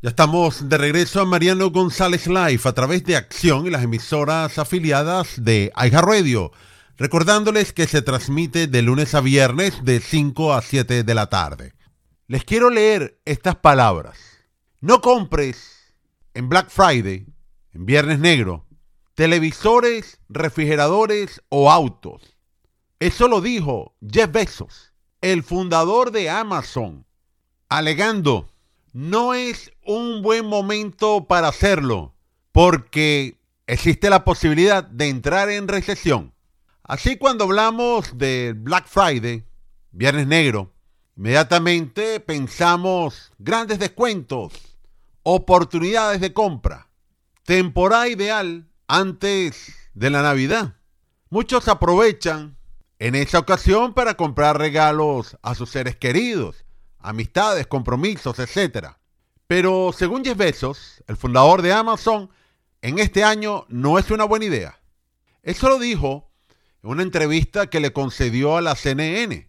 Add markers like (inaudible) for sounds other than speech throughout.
Ya estamos de regreso a Mariano González Live a través de Acción y las emisoras afiliadas de Radio. Recordándoles que se transmite de lunes a viernes de 5 a 7 de la tarde. Les quiero leer estas palabras. No compres en Black Friday, en Viernes Negro, televisores, refrigeradores o autos. Eso lo dijo Jeff Bezos, el fundador de Amazon, alegando no es un buen momento para hacerlo, porque existe la posibilidad de entrar en recesión. Así cuando hablamos de Black Friday, Viernes Negro, inmediatamente pensamos grandes descuentos, oportunidades de compra, temporada ideal antes de la Navidad. Muchos aprovechan en esa ocasión para comprar regalos a sus seres queridos amistades, compromisos, etc. Pero según Jeff Bezos, el fundador de Amazon, en este año no es una buena idea. Eso lo dijo en una entrevista que le concedió a la CNN.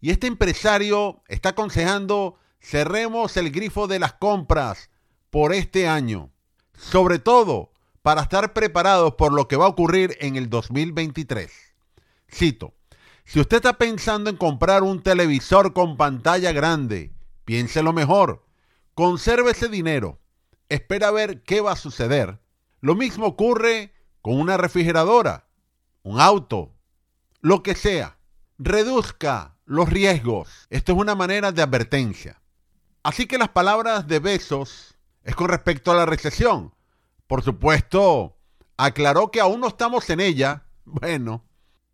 Y este empresario está aconsejando cerremos el grifo de las compras por este año. Sobre todo para estar preparados por lo que va a ocurrir en el 2023. Cito, si usted está pensando en comprar un televisor con pantalla grande, piénselo mejor. Conserve ese dinero. Espera a ver qué va a suceder. Lo mismo ocurre con una refrigeradora, un auto, lo que sea. Reduzca los riesgos. Esto es una manera de advertencia. Así que las palabras de Besos es con respecto a la recesión. Por supuesto, aclaró que aún no estamos en ella. Bueno,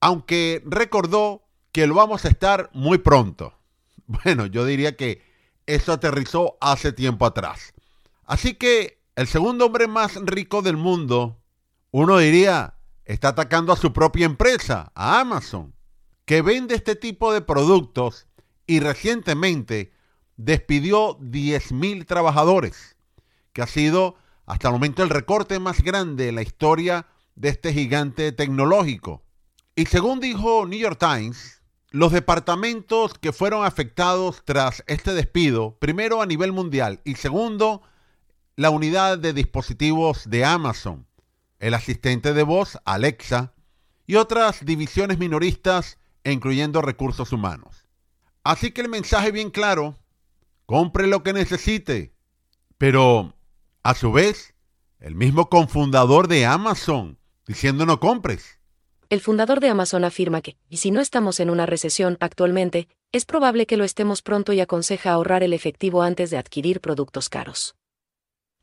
aunque recordó que lo vamos a estar muy pronto. (laughs) Bueno, yo diría que eso aterrizó hace tiempo atrás. Así que el segundo hombre más rico del mundo, uno diría, está atacando a su propia empresa, a Amazon, que vende este tipo de productos y recientemente despidió 10.000 trabajadores, que ha sido hasta el momento el recorte más grande en la historia de este gigante tecnológico. Y según dijo New York Times, los departamentos que fueron afectados tras este despido, primero a nivel mundial y segundo, la unidad de dispositivos de Amazon, el asistente de voz Alexa y otras divisiones minoristas, incluyendo recursos humanos. Así que el mensaje bien claro, compre lo que necesite, pero a su vez, el mismo confundador de Amazon diciendo no compres. El fundador de Amazon afirma que, y si no estamos en una recesión actualmente, es probable que lo estemos pronto y aconseja ahorrar el efectivo antes de adquirir productos caros.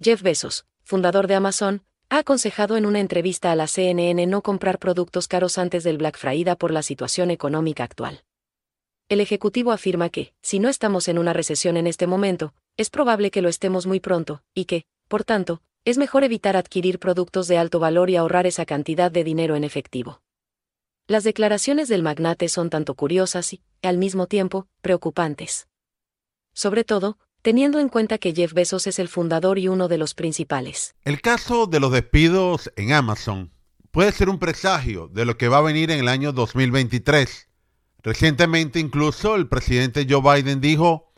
Jeff Bezos, fundador de Amazon, ha aconsejado en una entrevista a la CNN no comprar productos caros antes del Black Friday por la situación económica actual. El ejecutivo afirma que, si no estamos en una recesión en este momento, es probable que lo estemos muy pronto, y que, por tanto, es mejor evitar adquirir productos de alto valor y ahorrar esa cantidad de dinero en efectivo. Las declaraciones del magnate son tanto curiosas y, al mismo tiempo, preocupantes. Sobre todo, teniendo en cuenta que Jeff Bezos es el fundador y uno de los principales. El caso de los despidos en Amazon puede ser un presagio de lo que va a venir en el año 2023. Recientemente incluso el presidente Joe Biden dijo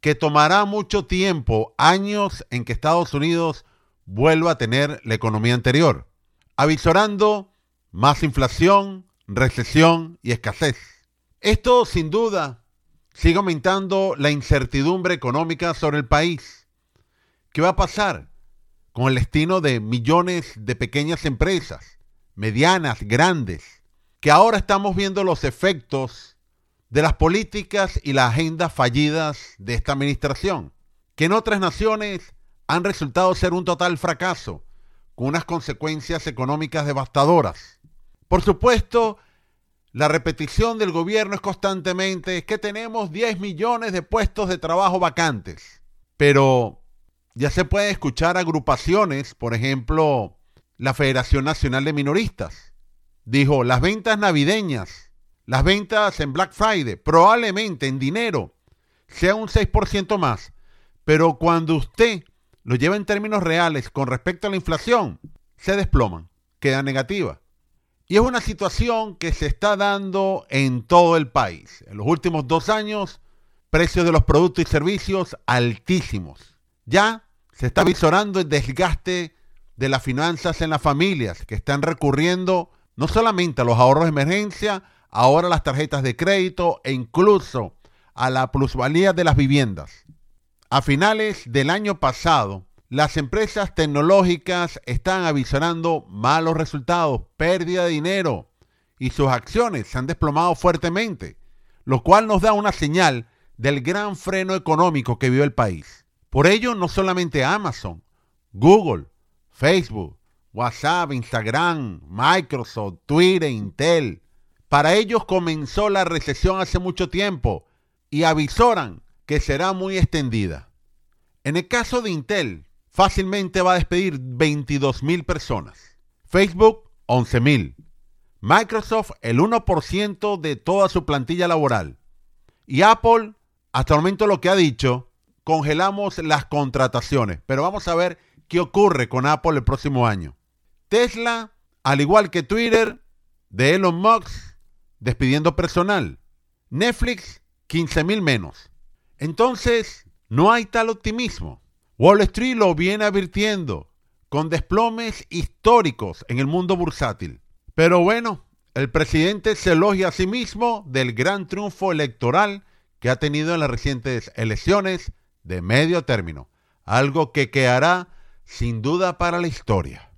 que tomará mucho tiempo, años, en que Estados Unidos vuelva a tener la economía anterior, avisorando más inflación, recesión y escasez. Esto sin duda sigue aumentando la incertidumbre económica sobre el país. ¿Qué va a pasar con el destino de millones de pequeñas empresas, medianas, grandes, que ahora estamos viendo los efectos de las políticas y las agendas fallidas de esta administración, que en otras naciones han resultado ser un total fracaso, con unas consecuencias económicas devastadoras? Por supuesto, la repetición del gobierno es constantemente que tenemos 10 millones de puestos de trabajo vacantes. Pero ya se puede escuchar agrupaciones, por ejemplo, la Federación Nacional de Minoristas. Dijo, las ventas navideñas, las ventas en Black Friday, probablemente en dinero, sea un 6% más. Pero cuando usted lo lleva en términos reales con respecto a la inflación, se desploman, queda negativa. Y es una situación que se está dando en todo el país. En los últimos dos años, precios de los productos y servicios altísimos. Ya Se está visorando el desgaste de las finanzas en las familias que están recurriendo no solamente a los ahorros de emergencia, ahora a las tarjetas de crédito e incluso a la plusvalía de las viviendas. A finales del año pasado, las empresas tecnológicas están avisorando malos resultados, pérdida de dinero y sus acciones se han desplomado fuertemente, lo cual nos da una señal del gran freno económico que vive el país. Por ello, no solamente Amazon, Google, Facebook, WhatsApp, Instagram, Microsoft, Twitter, Intel, para ellos comenzó la recesión hace mucho tiempo y avisoran que será muy extendida. En el caso de Intel, fácilmente va a despedir 22 mil personas. Facebook, 11 mil. Microsoft, el 1% de toda su plantilla laboral. Y Apple, hasta el momento lo que ha dicho, congelamos las contrataciones. Pero vamos a ver qué ocurre con Apple el próximo año. Tesla, al igual que Twitter, de Elon Musk, despidiendo personal. Netflix, 15 mil menos. Entonces, no hay tal optimismo. Wall Street lo viene advirtiendo con desplomes históricos en el mundo bursátil. Pero bueno, el presidente se elogia a sí mismo del gran triunfo electoral que ha tenido en las recientes elecciones de medio término, algo que quedará sin duda para la historia.